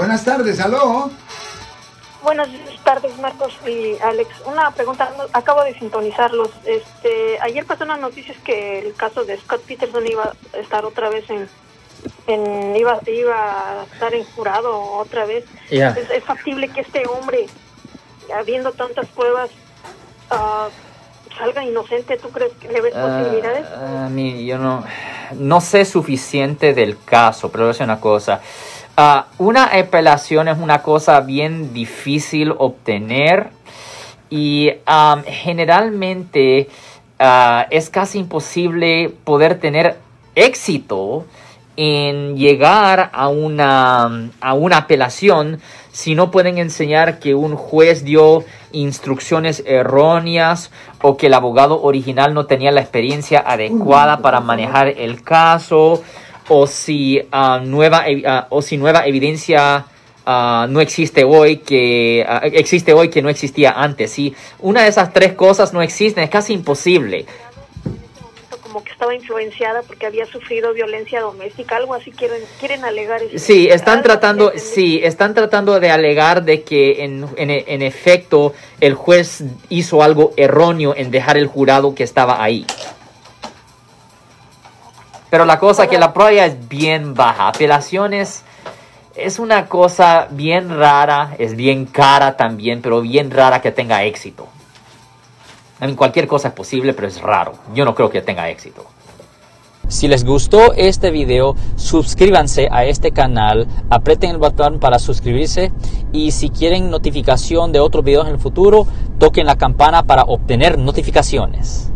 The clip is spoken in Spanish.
Buenas tardes, aló. Buenas tardes, Marcos y Alex. Una pregunta, acabo de sintonizarlos. Este, ayer pasó una noticia que el caso de Scott Peterson iba a estar otra vez en, en iba, iba a estar en jurado otra vez. Es, es factible que este hombre, habiendo tantas pruebas, ah, salga inocente. ¿Tú crees que le ves posibilidades? Ah, a mí, yo no, no sé suficiente del caso, pero voy a decir una cosa. Ah, una apelación es una cosa bien difícil obtener y generalmente ah, es casi imposible poder tener éxito en llegar a una, a una apelación si no pueden enseñar que un juez dio instrucciones erróneas o que el abogado original no tenía la experiencia adecuada para manejar el caso o si ah, nueva ah, o si nueva evidencia ah, no existe hoy que ah, existe hoy que no existía antes si una de esas tres cosas no existen es casi imposible Como que estaba influenciada porque había sufrido violencia doméstica, algo así quieren quieren alegar. eso. Sí, están tratando, sí, están tratando de alegar de que en, en, en efecto el juez hizo algo erróneo en dejar el jurado que estaba ahí. Pero la cosa que la prueba es bien baja. Apelaciones es una cosa bien rara, es bien cara también, pero bien rara que tenga éxito. I mean, cualquier cosa es posible, pero es raro. Yo no creo que tenga éxito. Si les gustó este video, suscríbanse a este canal, aprieten el botón para suscribirse y si quieren notificación de otros videos en el futuro, toquen la campana para obtener notificaciones.